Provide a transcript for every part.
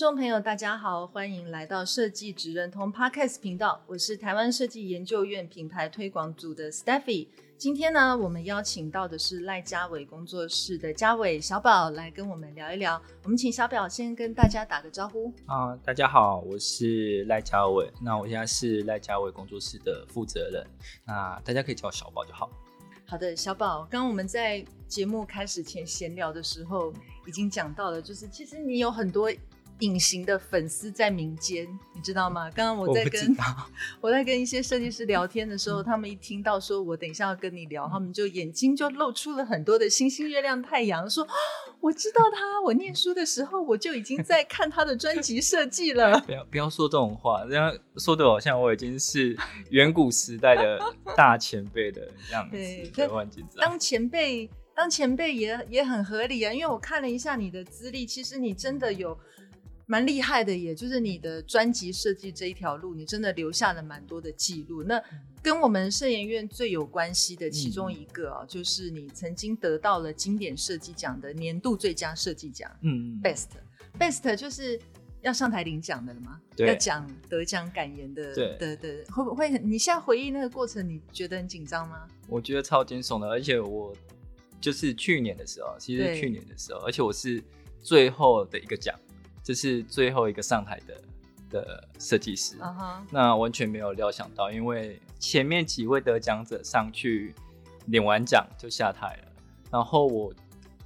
众朋友，大家好，欢迎来到设计职人通 Podcast 频道，我是台湾设计研究院品牌推广组的 Steffy。今天呢，我们邀请到的是赖家伟工作室的家伟小宝来跟我们聊一聊。我们请小宝先跟大家打个招呼。啊，大家好，我是赖家伟。那我现在是赖家伟工作室的负责人。那大家可以叫我小宝就好。好的，小宝，刚刚我们在节目开始前闲聊的时候已经讲到了，就是其实你有很多。隐形的粉丝在民间，你知道吗？刚刚我在跟我，我在跟一些设计师聊天的时候，他们一听到说我等一下要跟你聊，他们就眼睛就露出了很多的星星、月亮、太阳，说我知道他，我念书的时候我就已经在看他的专辑设计了。不要不要说这种话，这样说的好像我已经是远古时代的大前辈的样子。对，当前辈，当前辈也也很合理啊，因为我看了一下你的资历，其实你真的有。蛮厉害的，也就是你的专辑设计这一条路，你真的留下了蛮多的记录。那跟我们设研院最有关系的其中一个啊，嗯、就是你曾经得到了经典设计奖的年度最佳设计奖。嗯，Best Best 就是要上台领奖的了吗？对，要讲得奖感言的。对对对，会不会？你现在回忆那个过程，你觉得很紧张吗？我觉得超惊悚的，而且我就是去年的时候，其实去年的时候，而且我是最后的一个奖。这是最后一个上台的的设计师，uh huh. 那完全没有料想到，因为前面几位得奖者上去领完奖就下台了，然后我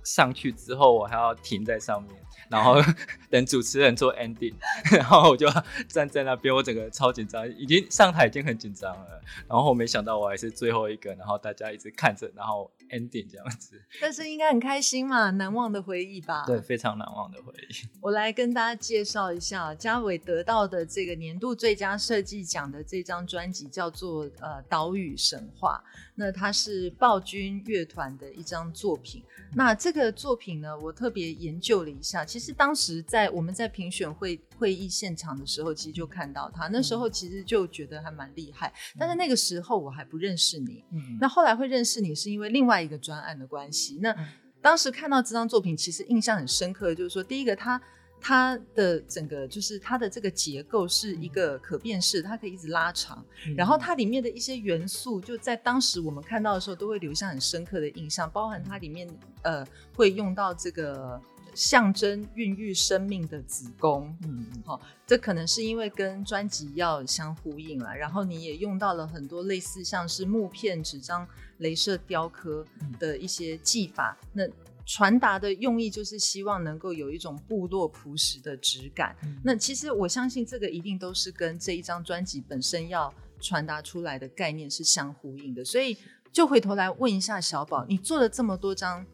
上去之后，我还要停在上面。然后 等主持人做 ending，然后我就站在那边，我整个超紧张，已经上台已经很紧张了。然后我没想到我还是最后一个，然后大家一直看着，然后 ending 这样子。但是应该很开心嘛，难忘的回忆吧？对，非常难忘的回忆。我来跟大家介绍一下，嘉伟得到的这个年度最佳设计奖的这张专辑叫做呃《岛屿神话》，那它是暴君乐团的一张作品。那这个作品呢，我特别研究了一下。其实当时在我们在评选会会议现场的时候，其实就看到他。那时候其实就觉得还蛮厉害。但是那个时候我还不认识你。嗯。那后来会认识你，是因为另外一个专案的关系。那当时看到这张作品，其实印象很深刻，就是说，第一个他。它的整个就是它的这个结构是一个可变式，它可以一直拉长。嗯、然后它里面的一些元素，就在当时我们看到的时候，都会留下很深刻的印象。包含它里面呃会用到这个象征孕育生命的子宫，嗯，好、哦，这可能是因为跟专辑要相呼应了。然后你也用到了很多类似像是木片、纸张、镭射雕刻的一些技法。嗯、那传达的用意就是希望能够有一种部落朴实的质感。嗯、那其实我相信这个一定都是跟这一张专辑本身要传达出来的概念是相呼应的。所以就回头来问一下小宝，你做了这么多张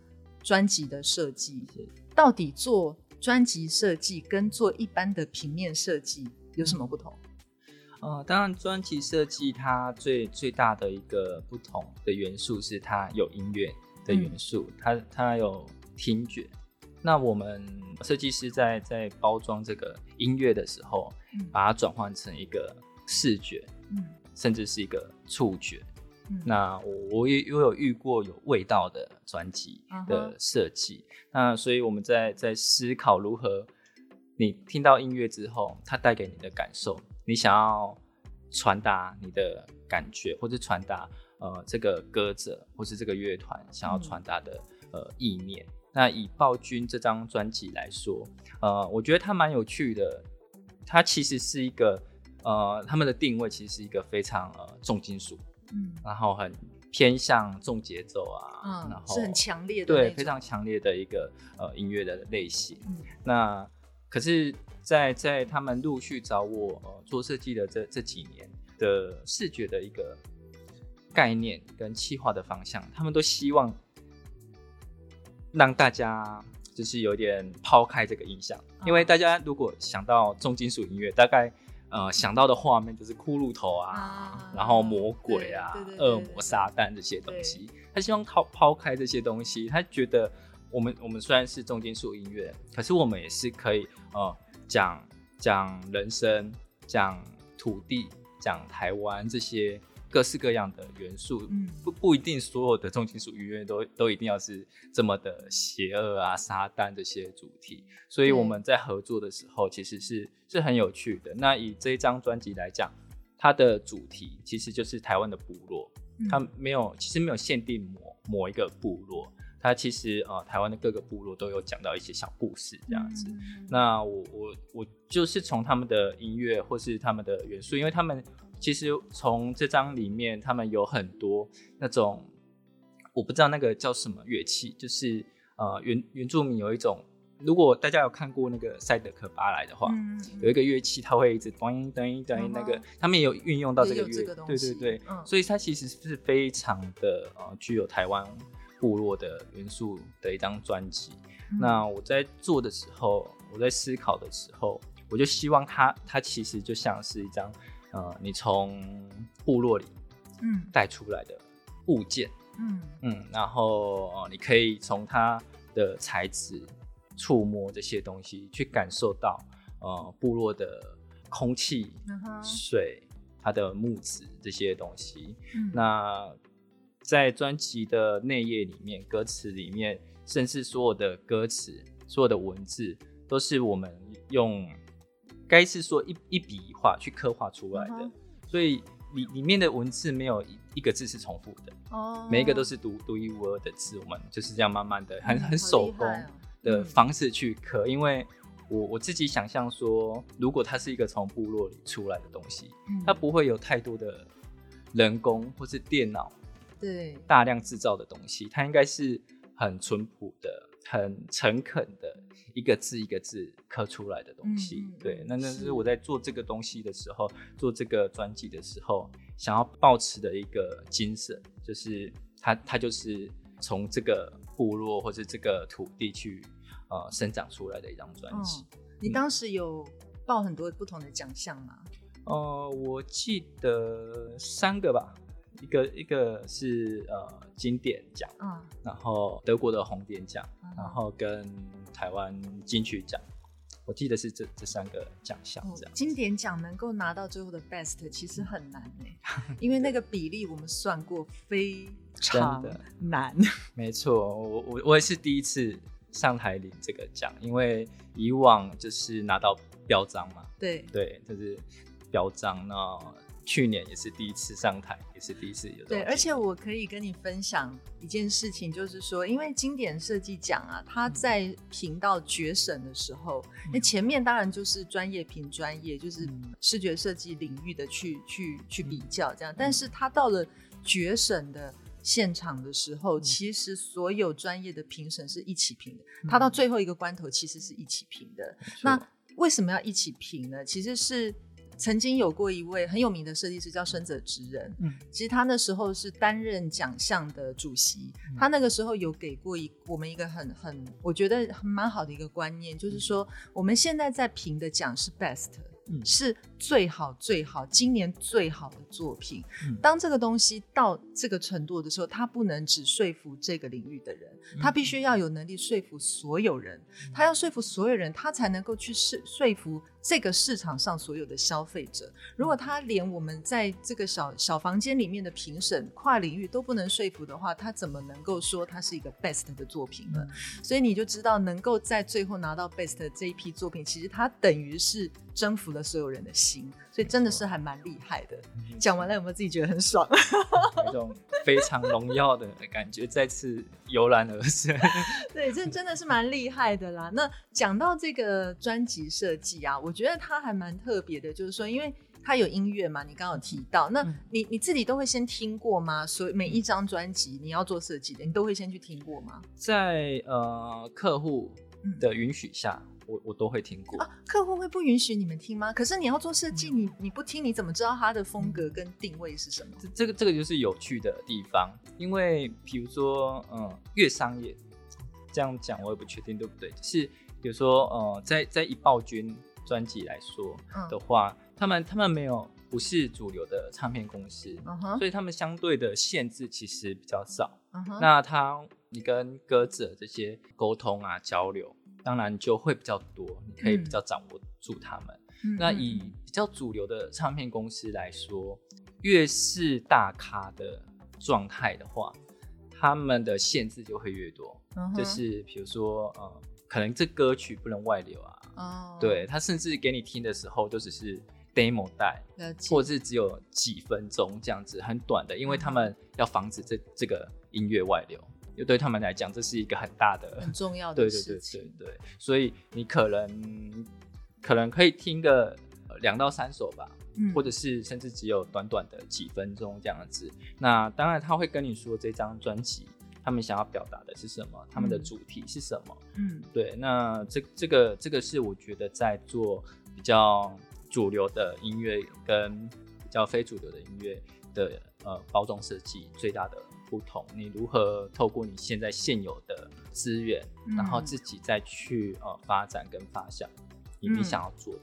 专辑的设计，到底做专辑设计跟做一般的平面设计有什么不同？呃，当然专辑设计它最最大的一个不同的元素是它有音乐。的元素，嗯、它它有听觉。那我们设计师在在包装这个音乐的时候，嗯、把它转换成一个视觉，嗯、甚至是一个触觉。嗯、那我我也我有遇过有味道的专辑的设计。嗯、那所以我们在在思考如何，你听到音乐之后，它带给你的感受，你想要传达你的感觉，或者传达。呃，这个歌者或是这个乐团想要传达的、嗯、呃意念。那以暴君这张专辑来说，呃，我觉得它蛮有趣的。它其实是一个呃，他们的定位其实是一个非常呃重金属，嗯，然后很偏向重节奏啊，嗯，然后是很强烈的，对，非常强烈的一个呃音乐的类型。嗯、那可是在，在在他们陆续找我呃做设计的这这几年的视觉的一个。概念跟企划的方向，他们都希望让大家就就是有点抛开这个印象，因为大家如果想到重金属音乐，大概呃想到的画面就是骷髅头啊，啊然后魔鬼啊、恶魔、撒旦这些东西。他希望抛抛开这些东西，他觉得我们我们虽然是重金属音乐，可是我们也是可以呃讲讲人生、讲土地、讲台湾这些。各式各样的元素，嗯、不不一定所有的重金属音乐都都一定要是这么的邪恶啊、撒旦这些主题。所以我们在合作的时候，其实是是很有趣的。那以这一张专辑来讲，它的主题其实就是台湾的部落，嗯、它没有其实没有限定某某一个部落，它其实呃台湾的各个部落都有讲到一些小故事这样子。嗯、那我我我就是从他们的音乐或是他们的元素，因为他们。其实从这张里面，他们有很多那种我不知道那个叫什么乐器，就是呃原原住民有一种，如果大家有看过那个赛德克巴莱的话，嗯、有一个乐器，它会一直咚音咚音咚音，那个他们也有运用到这个乐，这个对对对，嗯、所以它其实是非常的呃具有台湾部落的元素的一张专辑。嗯、那我在做的时候，我在思考的时候，我就希望它它其实就像是一张。呃，你从部落里，嗯，带出来的物件，嗯嗯，然后呃，你可以从它的材质、触摸这些东西，去感受到呃部落的空气、嗯、水、它的木质这些东西。嗯、那在专辑的内页里面、歌词里面，甚至所有的歌词、所有的文字，都是我们用。该是说一一笔一画去刻画出来的，uh. 所以里里面的文字没有一一个字是重复的，oh. 每一个都是独独一无二的字。我们就是这样慢慢的，很很手工的方式去刻。嗯、因为我我自己想象说，如果它是一个从部落里出来的东西，嗯、它不会有太多的人工或是电脑对大量制造的东西，它应该是很淳朴的。很诚恳的一个字一个字刻出来的东西，嗯、对，那那是我在做这个东西的时候，做这个专辑的时候，想要保持的一个精神，就是它它就是从这个部落或者这个土地去呃生长出来的一张专辑。你当时有报很多不同的奖项吗？呃，我记得三个吧。一个一个是呃金典奖，嗯，然后德国的红点奖，嗯、然后跟台湾金曲奖，我记得是这这三个奖项这样、哦。金典奖能够拿到最后的 best，其实很难哎，因为那个比例我们算过非常的难。没错，我我我也是第一次上台领这个奖，因为以往就是拿到标章嘛，对对，就是标章那。去年也是第一次上台，也是第一次有。对，而且我可以跟你分享一件事情，就是说，因为经典设计奖啊，它在评到决审的时候，那、嗯、前面当然就是专业评专业，就是视觉设计领域的去去去比较这样，但是它到了决审的现场的时候，嗯、其实所有专业的评审是一起评的，它到最后一个关头其实是一起评的。嗯、那为什么要一起评呢？其实是。曾经有过一位很有名的设计师叫深泽直人，嗯，其实他那时候是担任奖项的主席，嗯、他那个时候有给过一我们一个很很我觉得蛮好的一个观念，就是说我们现在在评的奖是 best。是最好最好，今年最好的作品。嗯、当这个东西到这个程度的时候，他不能只说服这个领域的人，他必须要有能力说服所有人。他要说服所有人，他才能够去说说服这个市场上所有的消费者。如果他连我们在这个小小房间里面的评审跨领域都不能说服的话，他怎么能够说他是一个 best 的作品呢？嗯、所以你就知道，能够在最后拿到 best 的这一批作品，其实它等于是征服了。所有人的心，所以真的是还蛮厉害的。讲完了有没有自己觉得很爽？那种非常荣耀的感觉再次油然而生。对，这真的是蛮厉害的啦。那讲到这个专辑设计啊，我觉得它还蛮特别的，就是说，因为它有音乐嘛，你刚刚有提到，那你你自己都会先听过吗？所以每一张专辑你要做设计的，你都会先去听过吗？在呃客户的允许下。我我都会听过啊，客户会不允许你们听吗？可是你要做设计，你你不听，你怎么知道它的风格跟定位是什么？这这个这个就是有趣的地方，因为比如说，嗯，越商业，这样讲，我也不确定对不对。就是比如说，呃，在在以暴君专辑来说的话，嗯、他们他们没有不是主流的唱片公司，嗯、所以他们相对的限制其实比较少。嗯、那他你跟歌者这些沟通啊交流，当然就会比较多，你可以比较掌握住他们。嗯、那以比较主流的唱片公司来说，越是大咖的状态的话，他们的限制就会越多。嗯、就是比如说，呃，可能这歌曲不能外流啊。哦。对，他甚至给你听的时候都只是 demo 带，或者是只有几分钟这样子，很短的，因为他们要防止这这个音乐外流。就对他们来讲，这是一个很大的、很重要的事情。对对对对对，所以你可能可能可以听个两到三首吧，嗯，或者是甚至只有短短的几分钟这样子。那当然他会跟你说这张专辑他们想要表达的是什么，嗯，他们的主题是什么。嗯，对。那这这个这个是我觉得在做比较主流的音乐跟比较非主流的音乐的呃包装设计最大的。不同，你如何透过你现在现有的资源，嗯、然后自己再去呃发展跟发想你你想要做的。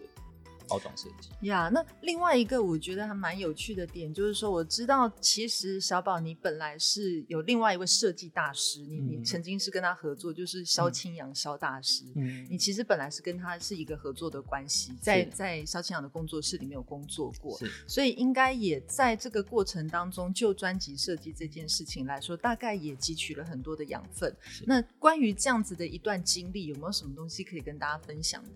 包装设计。呀，yeah, 那另外一个我觉得还蛮有趣的点，就是说我知道其实小宝你本来是有另外一位设计大师，你、嗯、你曾经是跟他合作，就是肖清扬肖大师，嗯，你其实本来是跟他是一个合作的关系，在在肖清扬的工作室里面有工作过，是。所以应该也在这个过程当中，就专辑设计这件事情来说，大概也汲取了很多的养分。那关于这样子的一段经历，有没有什么东西可以跟大家分享的？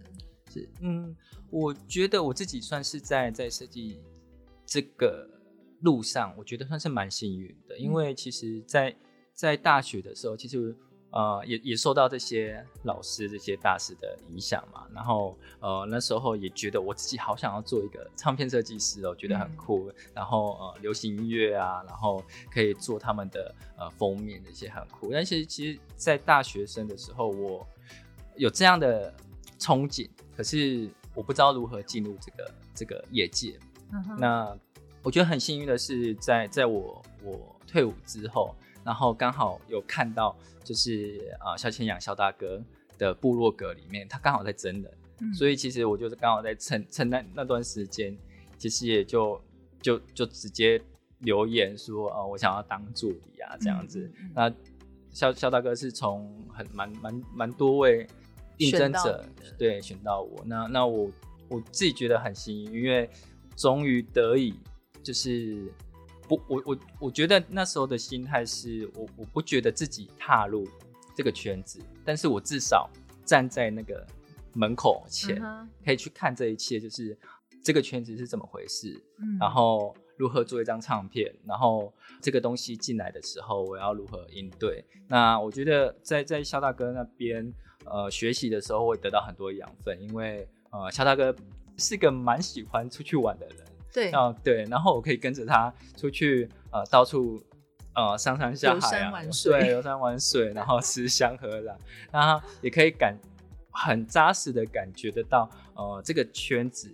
是，嗯。我觉得我自己算是在在设计这个路上，我觉得算是蛮幸运的，因为其实在，在在大学的时候，其实呃也也受到这些老师这些大师的影响嘛，然后呃那时候也觉得我自己好想要做一个唱片设计师哦，觉得很酷，嗯、然后呃流行音乐啊，然后可以做他们的呃封面那些很酷，但是其实，在大学生的时候，我有这样的憧憬，可是。我不知道如何进入这个这个业界。Uh. 那我觉得很幸运的是在，在在我我退伍之后，然后刚好有看到，就是啊肖千阳肖大哥的部落格里面，他刚好在真人，嗯、所以其实我就是刚好在趁趁那那段时间，其实也就就就直接留言说啊，我想要当助理啊这样子。那肖肖大哥是从很蛮蛮蛮多位。应征者对选到我，那那我我自己觉得很幸运，因为终于得以就是不我我我觉得那时候的心态是我我不觉得自己踏入这个圈子，但是我至少站在那个门口前，可以去看这一切，就是这个圈子是怎么回事，嗯、然后如何做一张唱片，然后这个东西进来的时候我要如何应对。那我觉得在在肖大哥那边。呃，学习的时候会得到很多养分，因为呃，肖大哥是个蛮喜欢出去玩的人，对，啊对，然后我可以跟着他出去，呃，到处呃上山下海啊，玩水对，游山玩水，然后吃香喝辣，然后也可以感很扎实的感觉得到，呃，这个圈子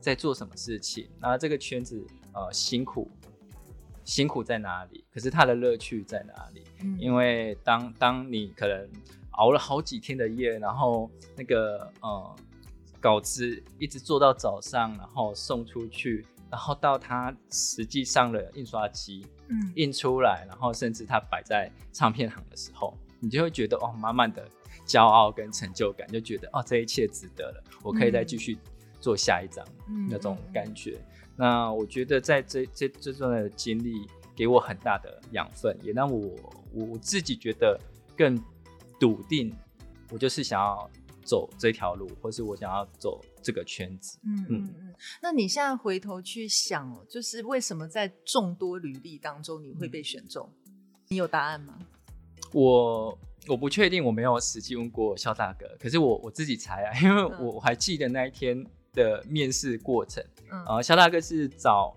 在做什么事情，然后这个圈子呃辛苦辛苦在哪里，可是它的乐趣在哪里？嗯，因为当当你可能。熬了好几天的夜，然后那个呃稿子一直做到早上，然后送出去，然后到它实际上的印刷机，嗯，印出来，然后甚至它摆在唱片行的时候，你就会觉得哦，满满的骄傲跟成就感，就觉得哦，这一切值得了，我可以再继续做下一张，嗯，那种感觉。嗯，那我觉得在这这这段的经历给我很大的养分，也让我我自己觉得更。笃定，我就是想要走这条路，或是我想要走这个圈子。嗯嗯嗯。那你现在回头去想，就是为什么在众多履历当中你会被选中？嗯、你有答案吗？我我不确定，我没有实际问过肖大哥。可是我我自己猜啊，因为我我还记得那一天的面试过程。嗯。啊，肖大哥是找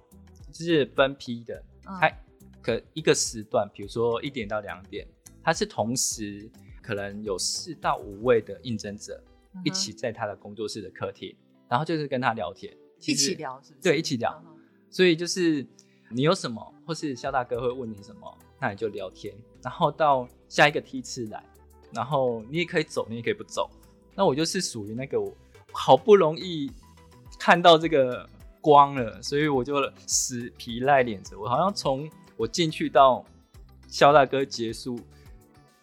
就是分批的，他、嗯、可一个时段，比如说一点到两点，他是同时。可能有四到五位的应征者一起在他的工作室的客厅，uh. 然后就是跟他聊天，一起聊是不是？对，一起聊。Uh. 所以就是你有什么，或是肖大哥会问你什么，那你就聊天。然后到下一个梯次来，然后你也可以走，你也可以不走。那我就是属于那个我好不容易看到这个光了，所以我就死皮赖脸着。我好像从我进去到肖大哥结束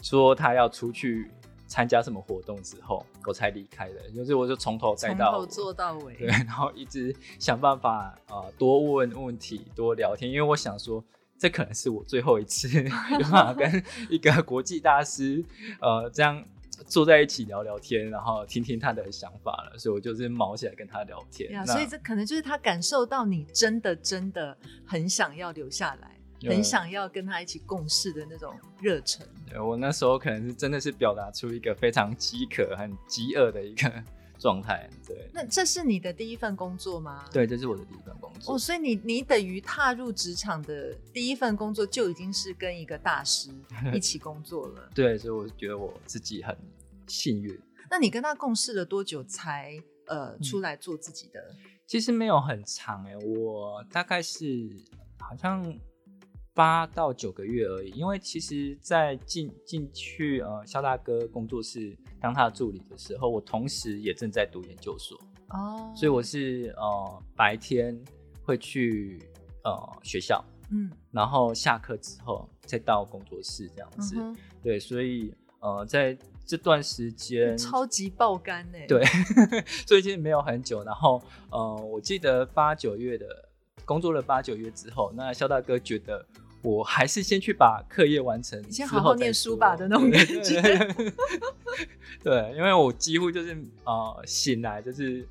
说他要出去参加什么活动之后，我才离开的。就是我就从头再到从头做到尾，对，然后一直想办法啊、呃，多问问题，多聊天，因为我想说。这可能是我最后一次 有办法跟一个国际大师，呃，这样坐在一起聊聊天，然后听听他的想法了，所以我就是毛起来跟他聊天。呀，所以这可能就是他感受到你真的真的很想要留下来，很想要跟他一起共事的那种热忱。对，我那时候可能是真的是表达出一个非常饥渴、很饥饿的一个。状态对，那这是你的第一份工作吗？对，这是我的第一份工作。哦，所以你你等于踏入职场的第一份工作就已经是跟一个大师一起工作了。对，所以我觉得我自己很幸运。那你跟他共事了多久才呃出来做自己的？嗯，其实没有很长哎，我大概是好像。八到九个月而已，因为其实，在进进去呃萧大哥工作室当他的助理的时候，我同时也正在读研究所哦，所以我是呃白天会去呃学校，嗯，然后下课之后再到工作室这样子，嗯、对，所以呃在这段时间超级爆肝呢，对，最近没有很久，然后呃我记得八九月的工作了八九月之后，那肖大哥觉得。我还是先去把课业完成，你先好好念书吧的那种感觉。对，对，因为我几乎就是呃醒来就是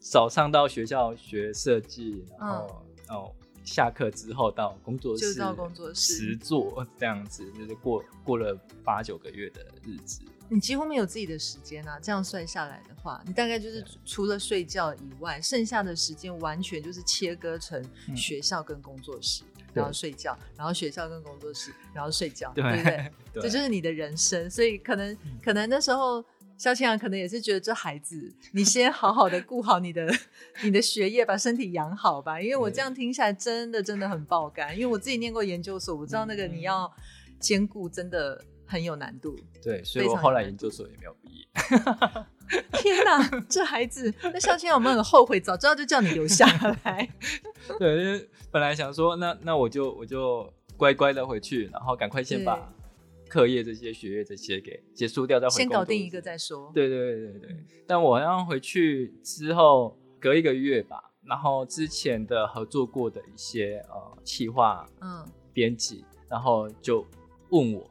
早上到学校学设计，然后哦、嗯、下课之后到工作室，就到工作室实做这样子，就是过过了八九个月的日子。你几乎没有自己的时间啊！这样算下来的话，你大概就是除了睡觉以外，剩下的时间完全就是切割成学校跟工作室。嗯然后睡觉，然后学校跟工作室，然后睡觉，对，对不对？对，这就是你的人生。所以可能，嗯、可能那时候萧清扬可能也是觉得这孩子，你先好好的顾好你的 你的学业，把身体养好吧。因为我这样听起来，真的真的很爆肝。因为我自己念过研究所，我知道那个你要兼顾，真的很有难度。对，所以我后来研究所也没有毕业。天哪，这孩子！那萧清扬有没有很后悔？早知道就叫你留下来。对，因为本来想说，那那我就我就乖乖的回去，然后赶快先把课业这些、学业这些给结束掉，再回。先搞定一个再说。对对对对对。但我好像回去之后隔一个月吧，然后之前的合作过的一些呃企划嗯编辑，然后就问我，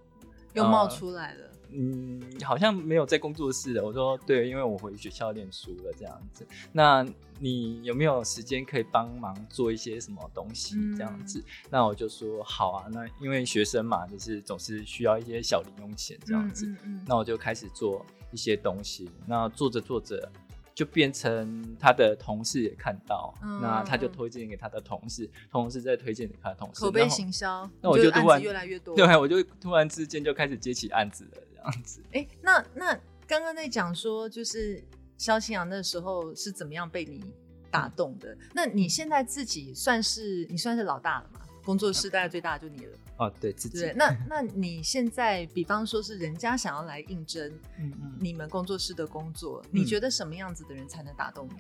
又冒出来了。呃嗯，好像没有在工作室的。我说对，因为我回学校念书了这样子。那你有没有时间可以帮忙做一些什么东西这样子？嗯、那我就说好啊。那因为学生嘛，就是总是需要一些小零用钱这样子。嗯嗯嗯、那我就开始做一些东西。那做着做着。就变成他的同事也看到，嗯、那他就推荐给他的同事，同事再推荐给他的同事，口碑行销。那我就突然就越来越多，对，我就突然之间就开始接起案子了，这样子。哎、欸，那那刚刚在讲说，就是萧清扬那时候是怎么样被你打动的？嗯、那你现在自己算是你算是老大了吗？工作室大概最大的就你了。哦，对，自己。对，那那你现在，比方说是人家想要来应征，嗯嗯，你们工作室的工作，嗯、你觉得什么样子的人才能打动你？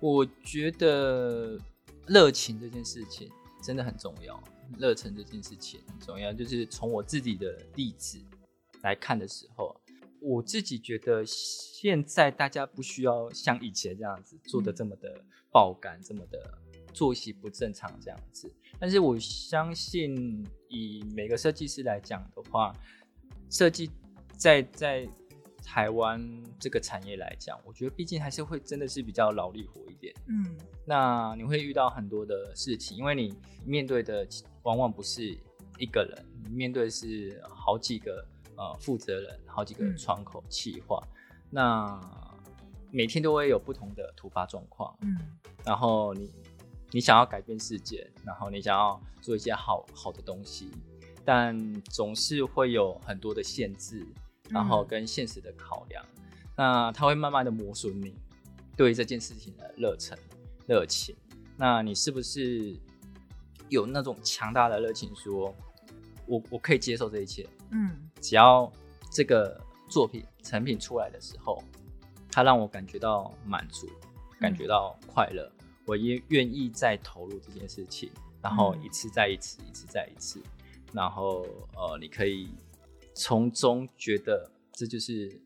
我觉得热情这件事情真的很重要，热忱这件事情很重要。就是从我自己的例子来看的时候，我自己觉得现在大家不需要像以前这样子做的这么的爆肝，嗯、这么的作息不正常这样子。但是我相信，以每个设计师来讲的话，设计在在台湾这个产业来讲，我觉得毕竟还是会真的是比较劳力活一点。嗯，那你会遇到很多的事情，因为你面对的往往不是一个人，你面对的是好几个呃负责人，好几个窗口企划，嗯、那每天都会有不同的突发状况。嗯，然后你。你想要改变世界，然后你想要做一些好好的东西，但总是会有很多的限制，然后跟现实的考量，嗯、那它会慢慢的磨损你对这件事情的热忱、热情。那你是不是有那种强大的热情说，说我我可以接受这一切，嗯，只要这个作品成品出来的时候，它让我感觉到满足，感觉到快乐，嗯、我也愿意再投入这件事情，然后一次再一次，一次再一次，然后呃，你可以从中觉得这就是。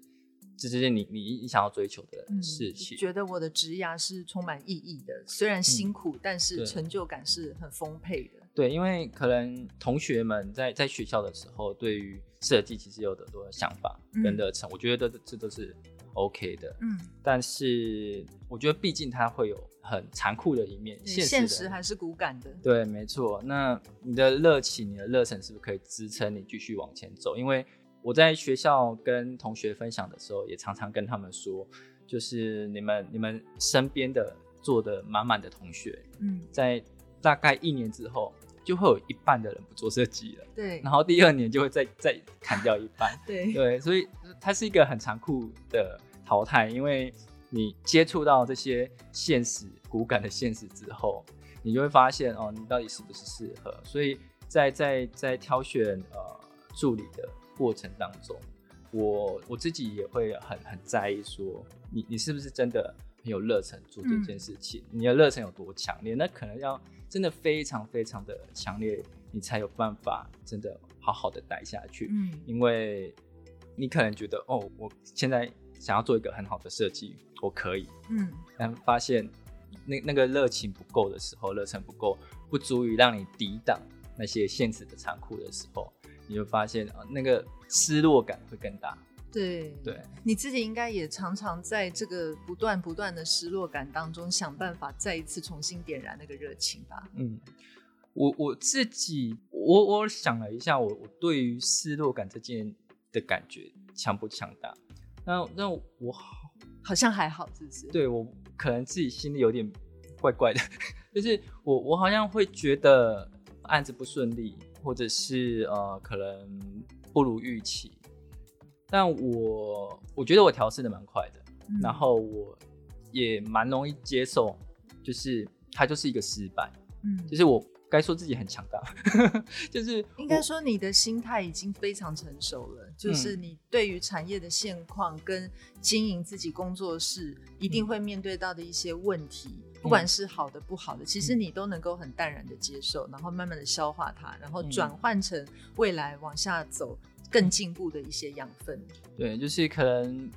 这就是你你你想要追求的事情。嗯、觉得我的职涯是充满意义的，虽然辛苦，嗯、但是成就感是很丰沛的。对，因为可能同学们在在学校的时候，对于设计其实有很多想法跟热忱，嗯、我觉得这这都是 OK 的。嗯，但是我觉得毕竟它会有很残酷的一面，现实，现实还是骨感的。对，没错。那你的热情、你的热忱是不是可以支撑你继续往前走？因为我在学校跟同学分享的时候，也常常跟他们说，就是你们你们身边的做的满满的同学，嗯，在大概一年之后，就会有一半的人不做设计了，对，然后第二年就会再再砍掉一半，对对，所以它是一个很残酷的淘汰，因为你接触到这些现实骨感的现实之后，你就会发现哦，你到底是不是适合？所以在在在挑选呃助理的。过程当中，我我自己也会很很在意说，你你是不是真的很有热忱做这件事情？嗯、你的热忱有多强烈？那可能要真的非常非常的强烈，你才有办法真的好好的待下去。嗯，因为你可能觉得哦，我现在想要做一个很好的设计，我可以。嗯，但发现那那个热情不够的时候，热忱不够，不足以让你抵挡那些现实的残酷的时候。你就发现啊，那个失落感会更大。对对，你自己应该也常常在这个不断不断的失落感当中，想办法再一次重新点燃那个热情吧。嗯，我我自己，我我想了一下，我我对于失落感这件的感觉强不强大？那那我好好像还好，是不是？对，我可能自己心里有点怪怪的，就是我我好像会觉得案子不顺利。或者是呃，可能不如预期，但我我觉得我调试的蛮快的，嗯、然后我也蛮容易接受，就是它就是一个失败，嗯，就是我该说自己很强大，就是应该说你的心态已经非常成熟了，就是你对于产业的现况跟经营自己工作室一定会面对到的一些问题。嗯不管是好的不好的，其实你都能够很淡然的接受，然后慢慢的消化它，然后转换成未来往下走更进步的一些养分。对，就是可能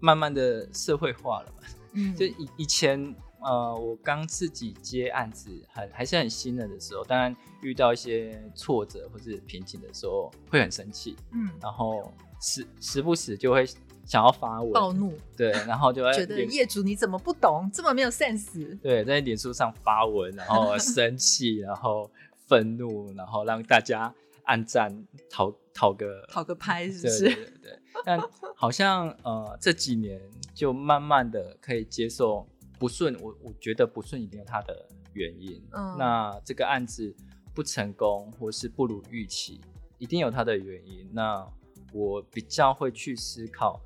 慢慢的社会化了吧。嗯，就以以前呃，我刚自己接案子很还是很新人的时候，当然遇到一些挫折或是瓶颈的时候会很生气，嗯，然后时时不时就会。想要发文暴怒，对，然后就会觉得业主你怎么不懂，这么没有 sense？对，在脸书上发文，然后生气，然后愤怒，然后让大家按赞讨讨个讨个拍，是不是？对对对。但好像呃这几年就慢慢的可以接受不顺，我我觉得不顺一定有它的原因。嗯，那这个案子不成功或是不如预期，一定有它的原因。那我比较会去思考。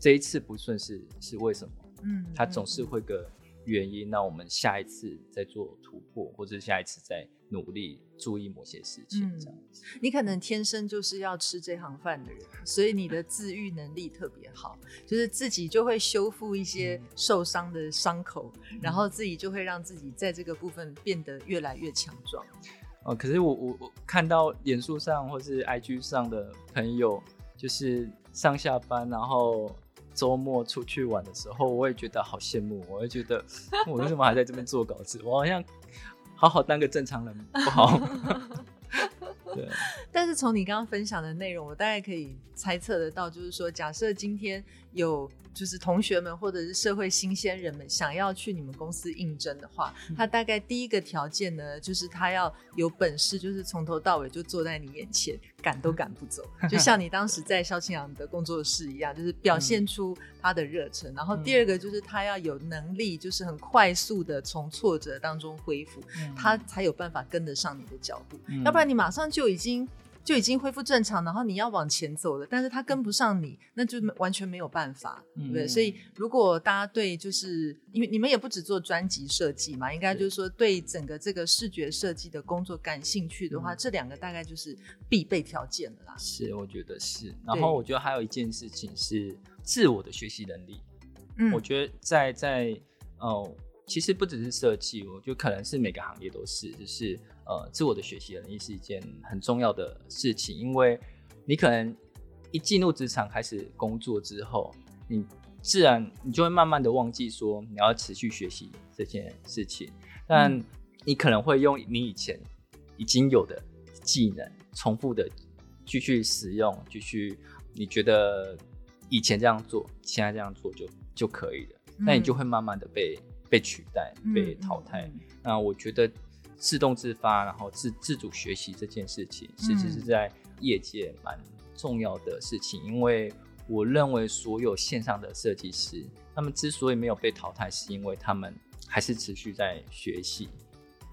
这一次不顺是是为什么？嗯，它总是会个原因。那我们下一次再做突破，或者下一次再努力注意某些事情，这样子。你可能天生就是要吃这行饭的人，所以你的自愈能力特别好，就是自己就会修复一些受伤的伤口，嗯、然后自己就会让自己在这个部分变得越来越强壮。哦，可是我我我看到脸书上或是 IG 上的朋友，就是上下班然后。周末出去玩的时候，我也觉得好羡慕。我也觉得，我为什么还在这边做稿子？我好像好好当个正常人不好。从你刚刚分享的内容，我大概可以猜测得到，就是说，假设今天有。就是同学们或者是社会新鲜人们想要去你们公司应征的话，他大概第一个条件呢，就是他要有本事，就是从头到尾就坐在你眼前，赶都赶不走。就像你当时在萧庆阳的工作室一样，就是表现出他的热忱。嗯、然后第二个就是他要有能力，就是很快速的从挫折当中恢复，嗯、他才有办法跟得上你的脚步。嗯、要不然你马上就已经就已经恢复正常，然后你要往前走了，但是他跟不上你，那就完全没有办法，对不对？嗯、所以如果大家对就是因为你们也不只做专辑设计嘛，应该就是说对整个这个视觉设计的工作感兴趣的话，嗯、这两个大概就是必备条件了啦。是，我觉得是。然后我觉得还有一件事情是自我的学习能力。嗯，我觉得在在哦。其实不只是设计，我觉得可能是每个行业都是，就是呃，自我的学习能力是一件很重要的事情，因为你可能一进入职场开始工作之后，你自然你就会慢慢的忘记说你要持续学习这件事情，但你可能会用你以前已经有的技能重复的继续使用，继续你觉得以前这样做，现在这样做就就可以了，那你就会慢慢的被。被取代、被淘汰，嗯嗯嗯、那我觉得自动自发，然后自自主学习这件事情，其实是在业界蛮重要的事情。嗯、因为我认为所有线上的设计师，他们之所以没有被淘汰，是因为他们还是持续在学习。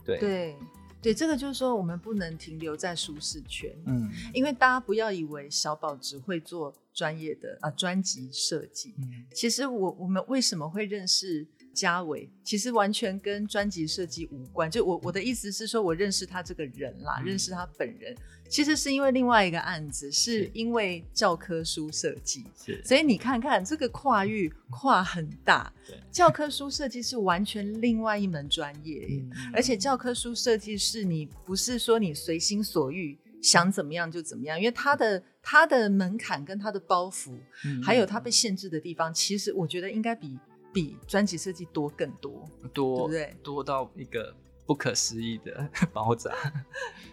对对对，这个就是说，我们不能停留在舒适圈。嗯，因为大家不要以为小宝只会做专业的啊专辑设计。嗯，其实我我们为什么会认识？家纬其实完全跟专辑设计无关，就我我的意思是说，我认识他这个人啦，嗯、认识他本人，其实是因为另外一个案子，是因为教科书设计，是。所以你看看这个跨域跨很大，教科书设计是完全另外一门专业，嗯、而且教科书设计是你不是说你随心所欲想怎么样就怎么样，因为他的他的门槛跟他的包袱，嗯、还有他被限制的地方，其实我觉得应该比。比专辑设计多更多，多对不对？多到一个不可思议的爆炸。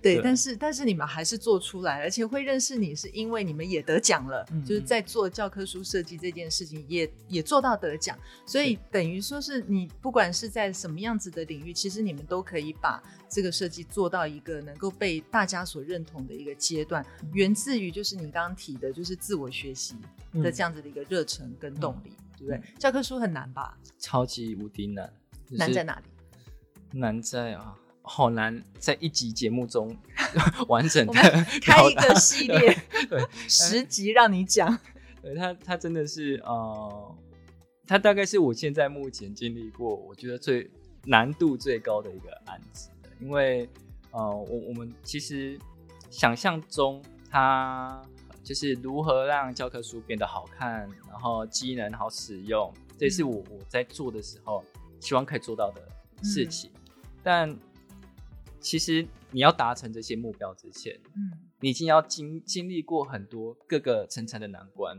对，对但是但是你们还是做出来，而且会认识你是因为你们也得奖了，嗯、就是在做教科书设计这件事情也也做到得奖，所以等于说是你不管是在什么样子的领域，其实你们都可以把这个设计做到一个能够被大家所认同的一个阶段，嗯、源自于就是你刚刚提的，就是自我学习的这样子的一个热忱跟动力。嗯对不对？教科书很难吧？超级无敌难。难在哪里？难在啊，好难在一集节目中 完整的开一个系列，对，十集让你讲。对，他，他真的是呃，他大概是我现在目前经历过，我觉得最难度最高的一个案子。因为呃，我我们其实想象中他。就是如何让教科书变得好看，然后机能好使用，这是我我在做的时候希望可以做到的事情。嗯、但其实你要达成这些目标之前，嗯，你已经要经经历过很多各个层层的难关。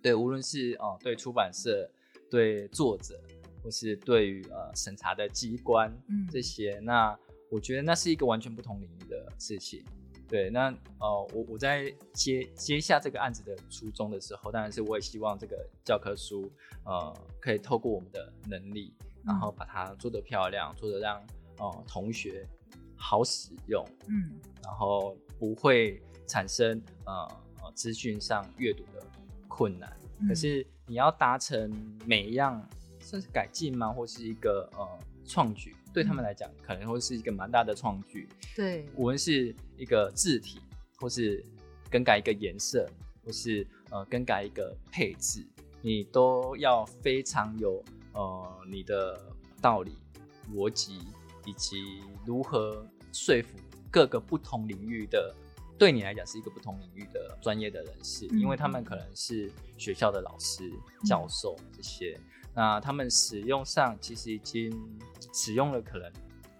对，无论是哦、呃，对出版社、对作者，或是对于呃审查的机关，嗯，这些，那我觉得那是一个完全不同领域的事情。对，那呃，我我在接接下这个案子的初衷的时候，当然是我也希望这个教科书，呃，可以透过我们的能力，然后把它做得漂亮，做得让呃同学好使用，嗯，然后不会产生呃呃资讯上阅读的困难。嗯、可是你要达成每一样算是改进吗？或是一个呃创举？对他们来讲，可能会是一个蛮大的创举。对，无论是一个字体，或是更改一个颜色，或是呃更改一个配置，你都要非常有呃你的道理、逻辑，以及如何说服各个不同领域的，对你来讲是一个不同领域的专业的人士，嗯、因为他们可能是学校的老师、教授这些。嗯那他们使用上其实已经使用了可能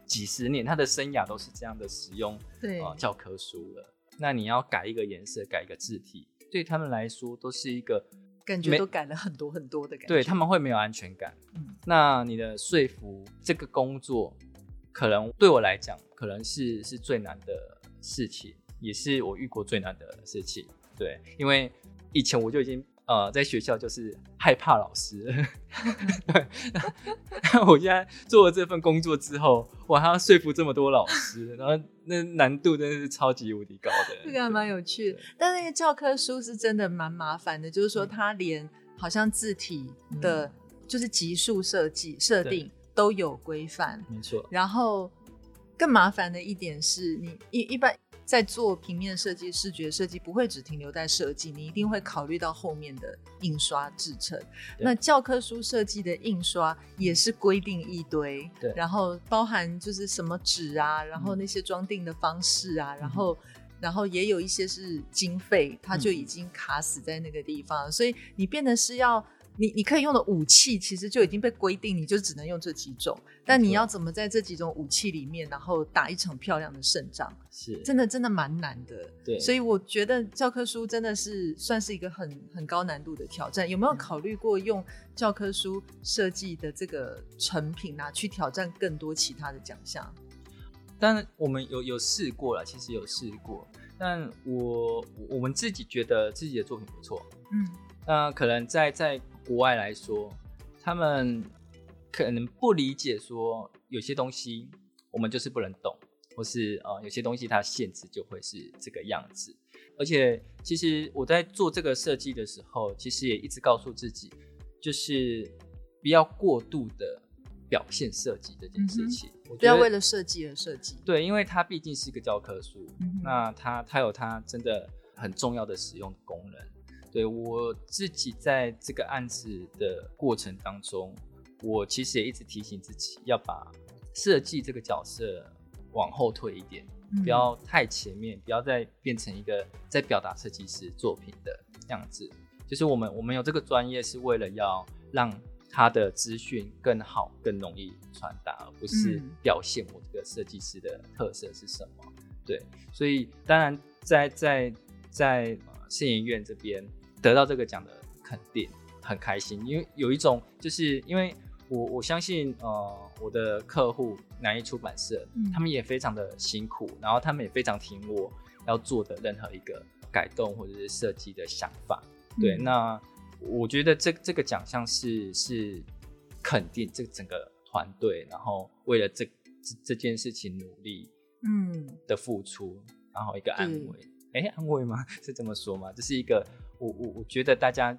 几十年，他的生涯都是这样的使用，对、呃、教科书了。那你要改一个颜色，改一个字体，对他们来说都是一个感觉都改了很多很多的感觉，对他们会没有安全感。嗯，那你的说服这个工作，可能对我来讲，可能是是最难的事情，也是我遇过最难的事情。对，因为以前我就已经。呃，在学校就是害怕老师，对。我现在做了这份工作之后，我还要说服这么多老师，然后那难度真的是超级无敌高的。这个还蛮有趣的，但那个教科书是真的蛮麻烦的，就是说它连好像字体的，嗯、就是级数设计设定都有规范，没错。然后更麻烦的一点是你一一般。在做平面设计、视觉设计，不会只停留在设计，你一定会考虑到后面的印刷制成。那教科书设计的印刷也是规定一堆，对，然后包含就是什么纸啊，然后那些装订的方式啊，嗯、然后然后也有一些是经费，它就已经卡死在那个地方，嗯、所以你变得是要。你你可以用的武器其实就已经被规定，你就只能用这几种。但你要怎么在这几种武器里面，然后打一场漂亮的胜仗，是真的真的蛮难的。对，所以我觉得教科书真的是算是一个很很高难度的挑战。有没有考虑过用教科书设计的这个成品拿去挑战更多其他的奖项？当然，我们有有试过了，其实有试过。但我我们自己觉得自己的作品不错。嗯，那可能在在。国外来说，他们可能不理解说有些东西我们就是不能动，或是呃有些东西它限制就会是这个样子。而且其实我在做这个设计的时候，其实也一直告诉自己，就是不要过度的表现设计这件事情，嗯、不要为了设计而设计。对，因为它毕竟是一个教科书，嗯、那它它有它真的很重要的使用的功能。对，我自己在这个案子的过程当中，我其实也一直提醒自己要把设计这个角色往后退一点，嗯、不要太前面，不要再变成一个在表达设计师作品的样子。就是我们我们有这个专业是为了要让他的资讯更好、更容易传达，而不是表现我这个设计师的特色是什么。对，所以当然在在在摄影院这边。得到这个奖的肯定，很开心，因为有一种就是因为我我相信，呃，我的客户南艺出版社，嗯、他们也非常的辛苦，然后他们也非常听我要做的任何一个改动或者是设计的想法。对，嗯、那我觉得这这个奖项是是肯定这整个团队，然后为了这这，这件事情努力，嗯的付出，嗯、然后一个安慰。哎、欸，安慰吗？是这么说吗？这是一个，我我我觉得大家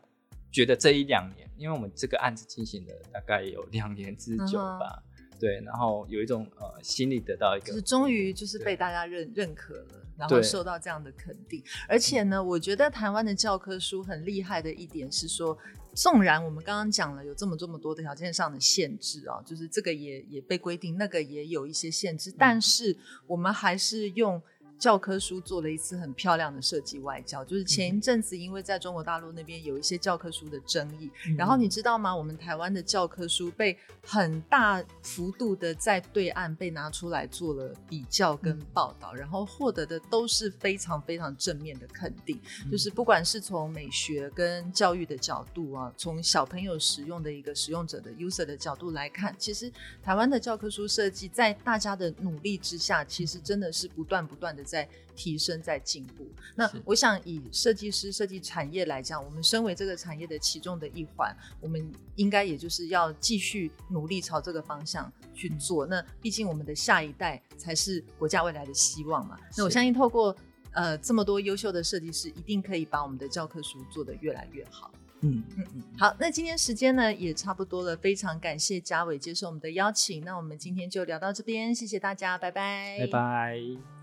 觉得这一两年，因为我们这个案子进行了大概有两年之久吧，嗯、对，然后有一种呃心里得到一个，就是终于就是被大家认认可了，然后受到这样的肯定。而且呢，我觉得台湾的教科书很厉害的一点是说，纵然我们刚刚讲了有这么这么多的条件上的限制啊，就是这个也也被规定，那个也有一些限制，嗯、但是我们还是用。教科书做了一次很漂亮的设计外交，就是前一阵子因为在中国大陆那边有一些教科书的争议，嗯、然后你知道吗？我们台湾的教科书被很大幅度的在对岸被拿出来做了比较跟报道，嗯、然后获得的都是非常非常正面的肯定，嗯、就是不管是从美学跟教育的角度啊，从小朋友使用的一个使用者的 user 的角度来看，其实台湾的教科书设计在大家的努力之下，其实真的是不断不断的。在提升，在进步。那我想，以设计师、设计产业来讲，我们身为这个产业的其中的一环，我们应该也就是要继续努力朝这个方向去做。那毕竟我们的下一代才是国家未来的希望嘛。那我相信，透过呃这么多优秀的设计师，一定可以把我们的教科书做得越来越好。嗯嗯嗯，好，那今天时间呢也差不多了，非常感谢嘉伟接受我们的邀请。那我们今天就聊到这边，谢谢大家，拜拜，拜拜。